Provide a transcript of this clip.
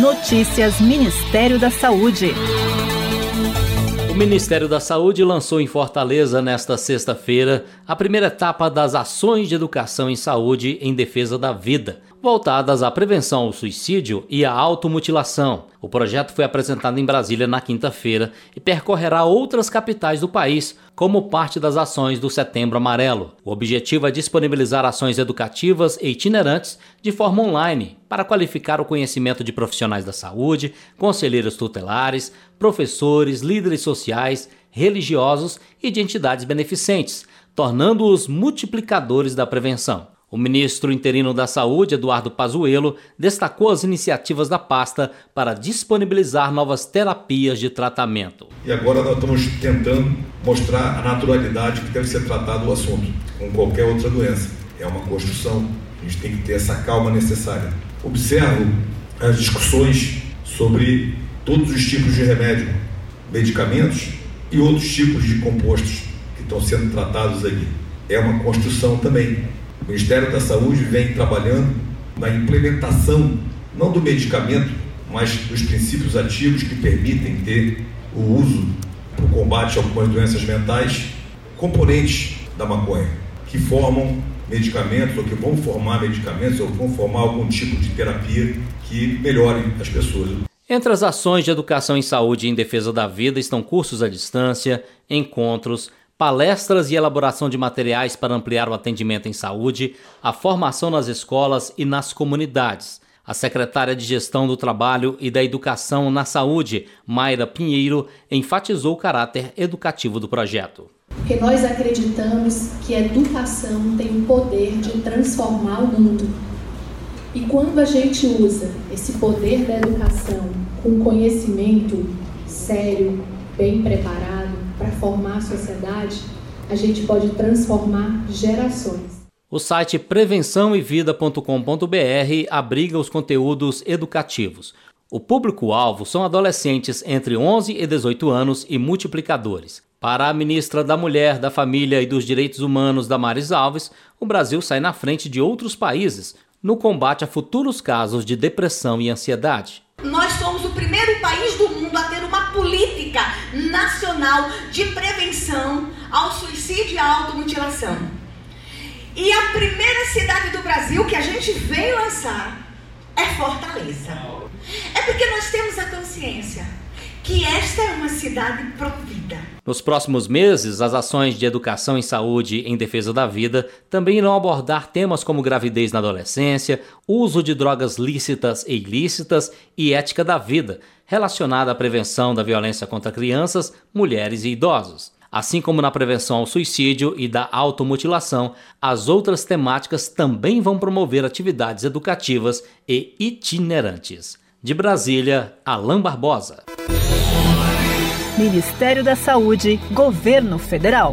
Notícias Ministério da Saúde. O Ministério da Saúde lançou em Fortaleza nesta sexta-feira a primeira etapa das ações de educação em saúde em defesa da vida voltadas à prevenção ao suicídio e à automutilação. O projeto foi apresentado em Brasília na quinta-feira e percorrerá outras capitais do país como parte das ações do Setembro Amarelo. O objetivo é disponibilizar ações educativas e itinerantes de forma online para qualificar o conhecimento de profissionais da saúde, conselheiros tutelares, professores, líderes sociais, religiosos e de entidades beneficentes, tornando-os multiplicadores da prevenção. O ministro interino da Saúde, Eduardo Pazuello, destacou as iniciativas da pasta para disponibilizar novas terapias de tratamento. E agora nós estamos tentando mostrar a naturalidade que deve ser tratado o assunto, como qualquer outra doença. É uma construção, a gente tem que ter essa calma necessária. Observo as discussões sobre todos os tipos de remédio, medicamentos e outros tipos de compostos que estão sendo tratados ali. É uma construção também o Ministério da Saúde vem trabalhando na implementação, não do medicamento, mas dos princípios ativos que permitem ter o uso para o combate a algumas doenças mentais, componentes da maconha, que formam medicamentos ou que vão formar medicamentos ou vão formar algum tipo de terapia que melhore as pessoas. Entre as ações de educação em saúde e em defesa da vida estão cursos à distância, encontros, palestras e elaboração de materiais para ampliar o atendimento em saúde, a formação nas escolas e nas comunidades. A secretária de Gestão do Trabalho e da Educação na Saúde, Mayra Pinheiro, enfatizou o caráter educativo do projeto. Porque nós acreditamos que a educação tem o poder de transformar o mundo. E quando a gente usa esse poder da educação com conhecimento sério, bem preparado, para formar a sociedade, a gente pode transformar gerações. O site prevençãoevida.com.br abriga os conteúdos educativos. O público-alvo são adolescentes entre 11 e 18 anos e multiplicadores. Para a ministra da Mulher, da Família e dos Direitos Humanos, Damares Alves, o Brasil sai na frente de outros países no combate a futuros casos de depressão e ansiedade. Nós somos o primeiro país do mundo a ter uma política nacional de prevenção ao suicídio e à automutilação. E a primeira cidade do Brasil que a gente veio lançar é Fortaleza. É porque nós temos a consciência que esta é uma cidade provida. Nos próximos meses, as ações de educação em saúde em defesa da vida também irão abordar temas como gravidez na adolescência, uso de drogas lícitas e ilícitas e ética da vida, relacionada à prevenção da violência contra crianças, mulheres e idosos. Assim como na prevenção ao suicídio e da automutilação, as outras temáticas também vão promover atividades educativas e itinerantes. De Brasília, Alain Barbosa. Ministério da Saúde, Governo Federal.